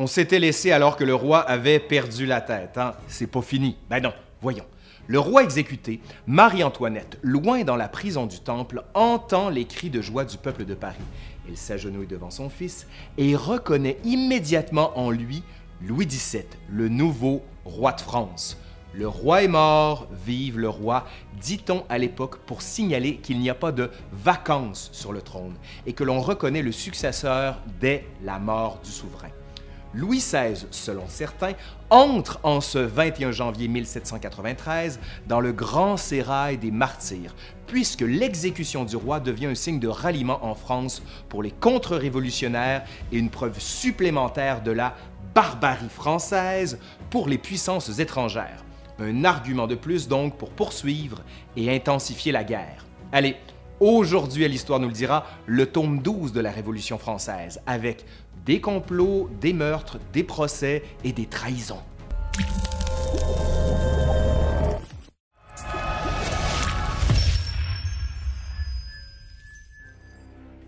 On s'était laissé alors que le roi avait perdu la tête. Hein? C'est pas fini. Ben non, voyons. Le roi exécuté, Marie-Antoinette, loin dans la prison du Temple, entend les cris de joie du peuple de Paris. Elle s'agenouille devant son fils et reconnaît immédiatement en lui Louis XVII, le nouveau roi de France. Le roi est mort, vive le roi, dit-on à l'époque pour signaler qu'il n'y a pas de vacances sur le trône et que l'on reconnaît le successeur dès la mort du souverain. Louis XVI, selon certains, entre en ce 21 janvier 1793 dans le grand sérail des martyrs, puisque l'exécution du roi devient un signe de ralliement en France pour les contre-révolutionnaires et une preuve supplémentaire de la barbarie française pour les puissances étrangères. Un argument de plus donc pour poursuivre et intensifier la guerre. Allez, aujourd'hui à l'Histoire nous le dira, le tome 12 de la Révolution française, avec des complots, des meurtres, des procès et des trahisons.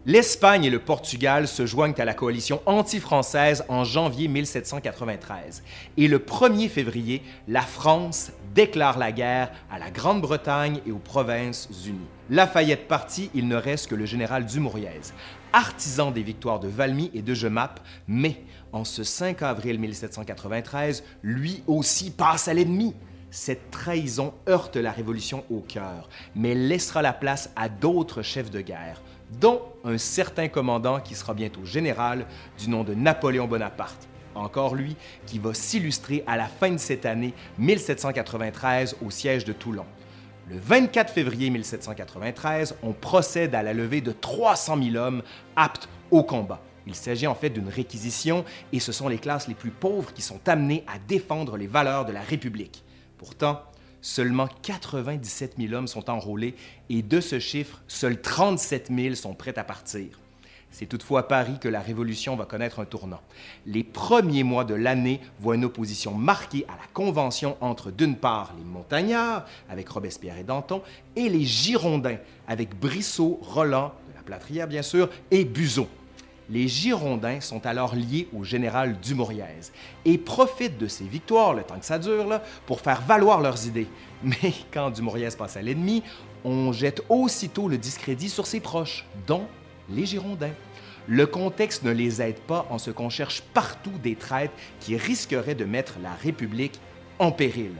L'Espagne et le Portugal se joignent à la coalition anti-française en janvier 1793 et le 1er février, la France déclare la guerre à la Grande-Bretagne et aux Provinces-Unies. Lafayette parti, il ne reste que le général Dumouriez, artisan des victoires de Valmy et de Jemappes, mais en ce 5 avril 1793, lui aussi passe à l'ennemi. Cette trahison heurte la Révolution au cœur, mais laissera la place à d'autres chefs de guerre, dont un certain commandant qui sera bientôt général du nom de Napoléon Bonaparte. Encore lui, qui va s'illustrer à la fin de cette année 1793 au siège de Toulon. Le 24 février 1793, on procède à la levée de 300 000 hommes aptes au combat. Il s'agit en fait d'une réquisition et ce sont les classes les plus pauvres qui sont amenées à défendre les valeurs de la République. Pourtant, seulement 97 000 hommes sont enrôlés et de ce chiffre, seuls 37 000 sont prêts à partir. C'est toutefois à Paris que la Révolution va connaître un tournant. Les premiers mois de l'année voient une opposition marquée à la Convention entre, d'une part, les montagnards, avec Robespierre et Danton, et les Girondins, avec Brissot, Roland, de la Platrière bien sûr, et Buzot. Les Girondins sont alors liés au général Dumouriez et profitent de ces victoires, le temps que ça dure, pour faire valoir leurs idées. Mais quand Dumouriez passe à l'ennemi, on jette aussitôt le discrédit sur ses proches, dont les Girondins. Le contexte ne les aide pas en ce qu'on cherche partout des traîtres qui risqueraient de mettre la République en péril.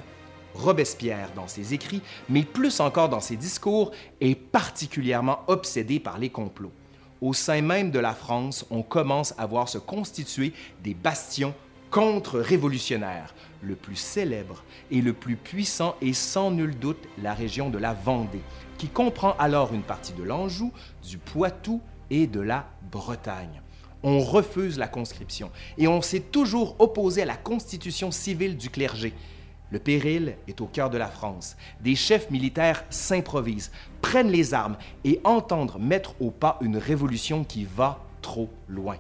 Robespierre, dans ses écrits, mais plus encore dans ses discours, est particulièrement obsédé par les complots. Au sein même de la France, on commence à voir se constituer des bastions contre-révolutionnaires. Le plus célèbre et le plus puissant est sans nul doute la région de la Vendée, qui comprend alors une partie de l'Anjou, du Poitou et de la Bretagne. On refuse la conscription et on s'est toujours opposé à la constitution civile du clergé. Le péril est au cœur de la France. Des chefs militaires s'improvisent, prennent les armes et entendent mettre au pas une révolution qui va trop loin.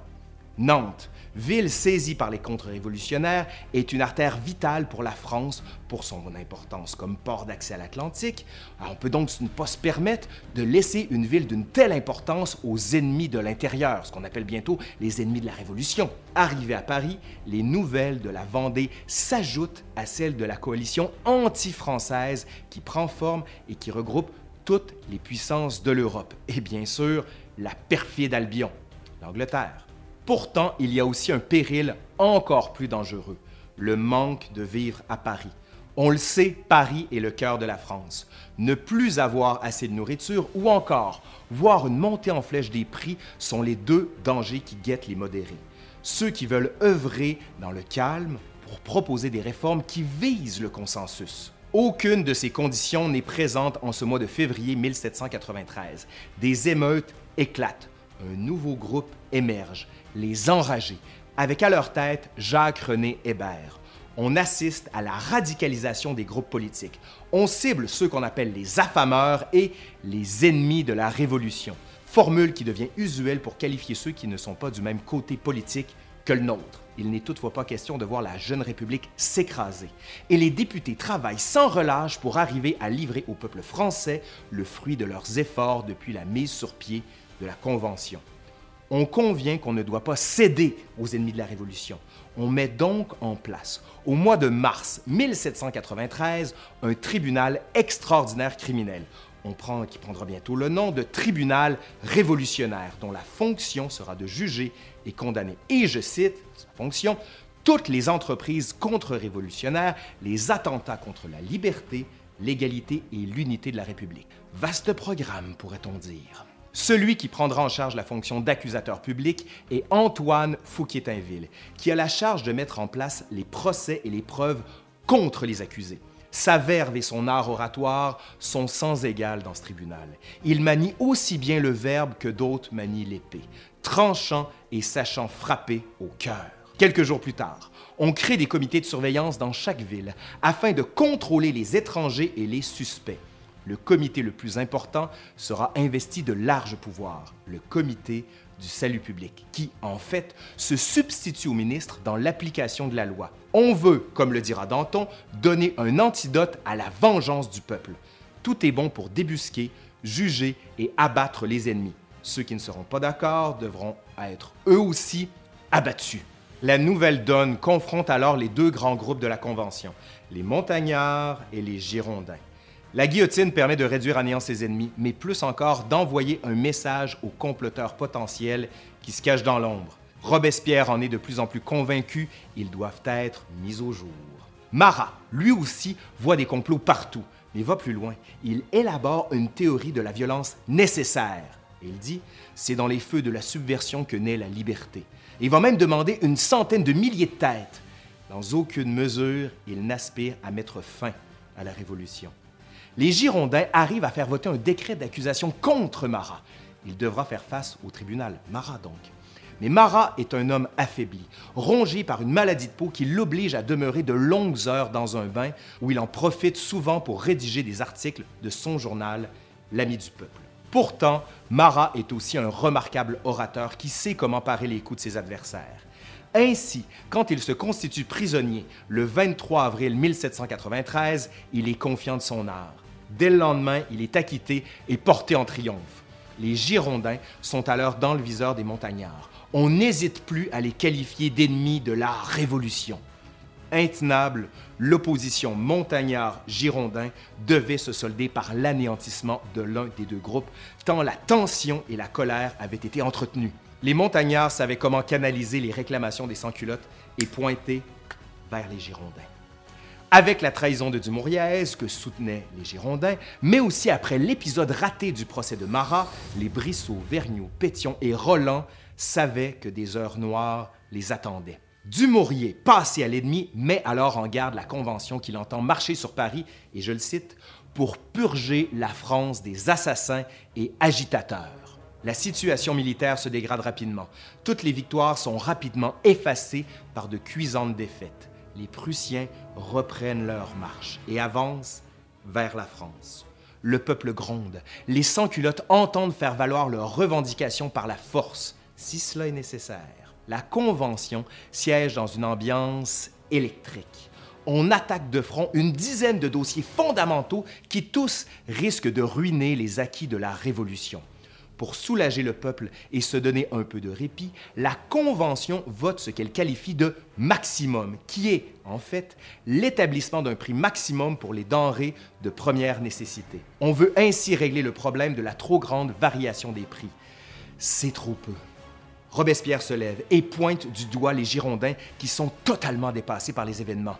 Nantes, ville saisie par les contre-révolutionnaires, est une artère vitale pour la France pour son importance comme port d'accès à l'Atlantique. On peut donc ne pas se permettre de laisser une ville d'une telle importance aux ennemis de l'intérieur, ce qu'on appelle bientôt les ennemis de la Révolution. Arrivés à Paris, les nouvelles de la Vendée s'ajoutent à celles de la coalition anti-française qui prend forme et qui regroupe toutes les puissances de l'Europe. Et bien sûr, la perfide Albion, l'Angleterre. Pourtant, il y a aussi un péril encore plus dangereux, le manque de vivre à Paris. On le sait, Paris est le cœur de la France. Ne plus avoir assez de nourriture ou encore voir une montée en flèche des prix sont les deux dangers qui guettent les modérés. Ceux qui veulent œuvrer dans le calme pour proposer des réformes qui visent le consensus. Aucune de ces conditions n'est présente en ce mois de février 1793. Des émeutes éclatent. Un nouveau groupe émerge les enragés, avec à leur tête Jacques-René Hébert. On assiste à la radicalisation des groupes politiques. On cible ceux qu'on appelle les affameurs et les ennemis de la Révolution, formule qui devient usuelle pour qualifier ceux qui ne sont pas du même côté politique que le nôtre. Il n'est toutefois pas question de voir la jeune République s'écraser. Et les députés travaillent sans relâche pour arriver à livrer au peuple français le fruit de leurs efforts depuis la mise sur pied de la Convention. On convient qu'on ne doit pas céder aux ennemis de la Révolution. On met donc en place, au mois de mars 1793, un tribunal extraordinaire criminel. On qui prendra bientôt le nom de tribunal révolutionnaire, dont la fonction sera de juger et condamner, et je cite sa fonction, toutes les entreprises contre-révolutionnaires, les attentats contre la liberté, l'égalité et l'unité de la République. Vaste programme, pourrait-on dire. Celui qui prendra en charge la fonction d'accusateur public est Antoine Fouquier-Tinville, qui a la charge de mettre en place les procès et les preuves contre les accusés. Sa verve et son art oratoire sont sans égal dans ce tribunal. Il manie aussi bien le verbe que d'autres manient l'épée, tranchant et sachant frapper au cœur. Quelques jours plus tard, on crée des comités de surveillance dans chaque ville afin de contrôler les étrangers et les suspects. Le comité le plus important sera investi de larges pouvoirs, le comité du salut public, qui, en fait, se substitue au ministre dans l'application de la loi. On veut, comme le dira Danton, donner un antidote à la vengeance du peuple. Tout est bon pour débusquer, juger et abattre les ennemis. Ceux qui ne seront pas d'accord devront être eux aussi abattus. La nouvelle donne confronte alors les deux grands groupes de la Convention, les montagnards et les girondins. La guillotine permet de réduire à néant ses ennemis, mais plus encore d'envoyer un message aux comploteurs potentiels qui se cachent dans l'ombre. Robespierre en est de plus en plus convaincu, ils doivent être mis au jour. Marat, lui aussi, voit des complots partout, mais va plus loin. Il élabore une théorie de la violence nécessaire. Il dit, c'est dans les feux de la subversion que naît la liberté. Il va même demander une centaine de milliers de têtes. Dans aucune mesure, il n'aspire à mettre fin à la Révolution. Les Girondins arrivent à faire voter un décret d'accusation contre Marat. Il devra faire face au tribunal, Marat donc. Mais Marat est un homme affaibli, rongé par une maladie de peau qui l'oblige à demeurer de longues heures dans un bain où il en profite souvent pour rédiger des articles de son journal, L'Ami du Peuple. Pourtant, Marat est aussi un remarquable orateur qui sait comment parer les coups de ses adversaires. Ainsi, quand il se constitue prisonnier le 23 avril 1793, il est confiant de son art. Dès le lendemain, il est acquitté et porté en triomphe. Les Girondins sont alors dans le viseur des montagnards. On n'hésite plus à les qualifier d'ennemis de la Révolution intenable, l'opposition montagnard-girondin devait se solder par l'anéantissement de l'un des deux groupes, tant la tension et la colère avaient été entretenues. Les montagnards savaient comment canaliser les réclamations des sans-culottes et pointer vers les Girondins. Avec la trahison de Dumouriez que soutenaient les Girondins, mais aussi après l'épisode raté du procès de Marat, les Brissot, Vergniaud, Pétion et Roland savaient que des heures noires les attendaient. Dumouriez, passé à l'ennemi, met alors en garde la Convention qu'il entend marcher sur Paris, et je le cite, pour purger la France des assassins et agitateurs. La situation militaire se dégrade rapidement. Toutes les victoires sont rapidement effacées par de cuisantes défaites. Les Prussiens reprennent leur marche et avancent vers la France. Le peuple gronde. Les sans-culottes entendent faire valoir leurs revendications par la force, si cela est nécessaire la Convention siège dans une ambiance électrique. On attaque de front une dizaine de dossiers fondamentaux qui tous risquent de ruiner les acquis de la Révolution. Pour soulager le peuple et se donner un peu de répit, la Convention vote ce qu'elle qualifie de maximum, qui est, en fait, l'établissement d'un prix maximum pour les denrées de première nécessité. On veut ainsi régler le problème de la trop grande variation des prix. C'est trop peu. Robespierre se lève et pointe du doigt les Girondins qui sont totalement dépassés par les événements.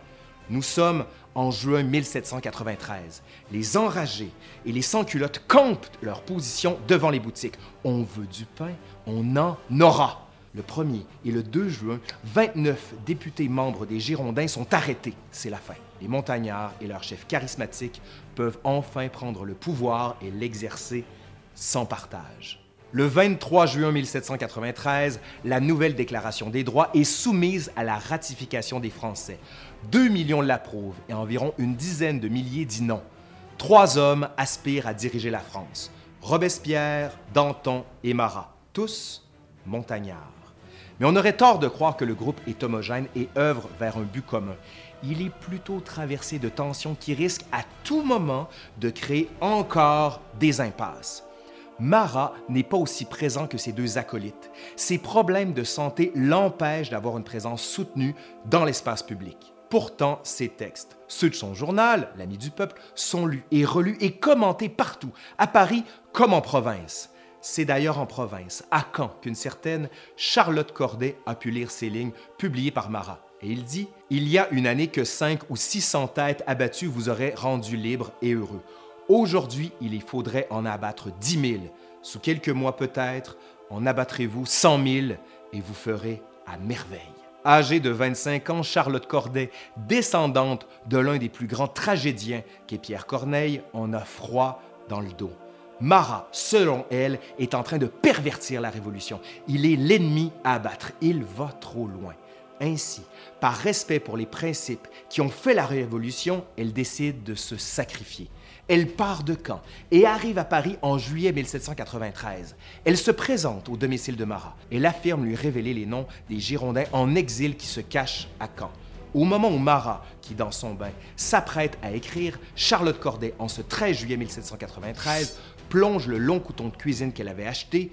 Nous sommes en juin 1793. Les enragés et les sans-culottes campent leur position devant les boutiques. On veut du pain, on en aura. Le 1er et le 2 juin, 29 députés membres des Girondins sont arrêtés. C'est la fin. Les montagnards et leurs chefs charismatiques peuvent enfin prendre le pouvoir et l'exercer sans partage. Le 23 juin 1793, la nouvelle Déclaration des droits est soumise à la ratification des Français. Deux millions l'approuvent et environ une dizaine de milliers disent non. Trois hommes aspirent à diriger la France. Robespierre, Danton et Marat, tous montagnards. Mais on aurait tort de croire que le groupe est homogène et œuvre vers un but commun. Il est plutôt traversé de tensions qui risquent à tout moment de créer encore des impasses. Marat n'est pas aussi présent que ses deux acolytes. Ses problèmes de santé l'empêchent d'avoir une présence soutenue dans l'espace public. Pourtant, ses textes, ceux de son journal, L'Ami du peuple, sont lus et relus et commentés partout, à Paris comme en province. C'est d'ailleurs en province, à Caen, qu'une certaine Charlotte Corday a pu lire ces lignes publiées par Marat. Et il dit Il y a une année que cinq ou six cents têtes abattues vous auraient rendu libre et heureux. Aujourd'hui, il faudrait en abattre dix mille. Sous quelques mois peut-être, en abattrez-vous cent mille et vous ferez à merveille. Âgée de 25 ans, Charlotte Corday, descendante de l'un des plus grands tragédiens qu'est Pierre Corneille, en a froid dans le dos. Marat, selon elle, est en train de pervertir la Révolution. Il est l'ennemi à abattre. Il va trop loin. Ainsi, par respect pour les principes qui ont fait la Révolution, elle décide de se sacrifier. Elle part de Caen et arrive à Paris en juillet 1793. Elle se présente au domicile de Marat. Elle affirme lui révéler les noms des Girondins en exil qui se cachent à Caen. Au moment où Marat, qui dans son bain s'apprête à écrire, Charlotte Corday, en ce 13 juillet 1793, plonge le long couteau de cuisine qu'elle avait acheté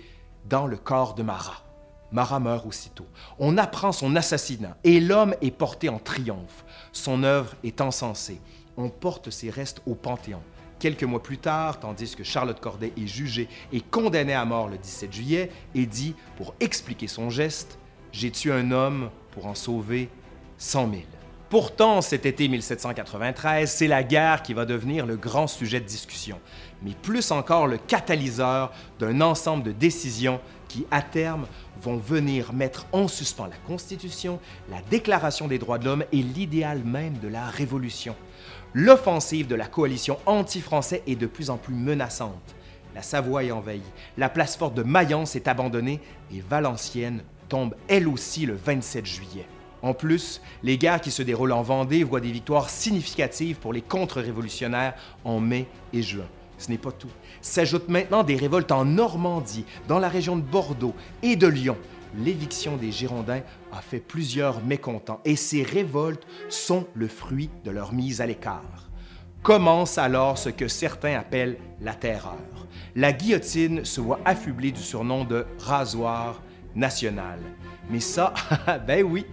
dans le corps de Marat. Marat meurt aussitôt. On apprend son assassinat et l'homme est porté en triomphe. Son œuvre est encensée. On porte ses restes au Panthéon. Quelques mois plus tard, tandis que Charlotte Corday est jugée et condamnée à mort le 17 juillet, et dit, pour expliquer son geste, J'ai tué un homme pour en sauver 100 000. Pourtant, cet été 1793, c'est la guerre qui va devenir le grand sujet de discussion, mais plus encore le catalyseur d'un ensemble de décisions qui, à terme, vont venir mettre en suspens la Constitution, la Déclaration des droits de l'homme et l'idéal même de la Révolution. L'offensive de la coalition anti-français est de plus en plus menaçante. La Savoie est envahie, la place forte de Mayence est abandonnée et Valenciennes tombe elle aussi le 27 juillet. En plus, les guerres qui se déroulent en Vendée voient des victoires significatives pour les contre-révolutionnaires en mai et juin. Ce n'est pas tout. S'ajoutent maintenant des révoltes en Normandie, dans la région de Bordeaux et de Lyon. L'éviction des Girondins a fait plusieurs mécontents et ces révoltes sont le fruit de leur mise à l'écart. Commence alors ce que certains appellent la terreur. La guillotine se voit affublée du surnom de rasoir national. Mais ça, ben oui,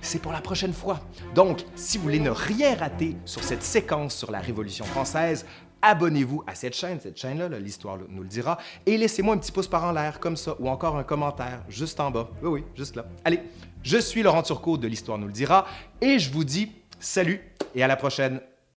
c'est pour la prochaine fois. Donc, si vous voulez ne rien rater sur cette séquence sur la Révolution française, abonnez-vous à cette chaîne, cette chaîne-là, l'histoire nous le dira, et laissez-moi un petit pouce par en l'air comme ça, ou encore un commentaire juste en bas. Oui, oui, juste là. Allez, je suis Laurent Turcot de l'Histoire nous le dira, et je vous dis salut et à la prochaine.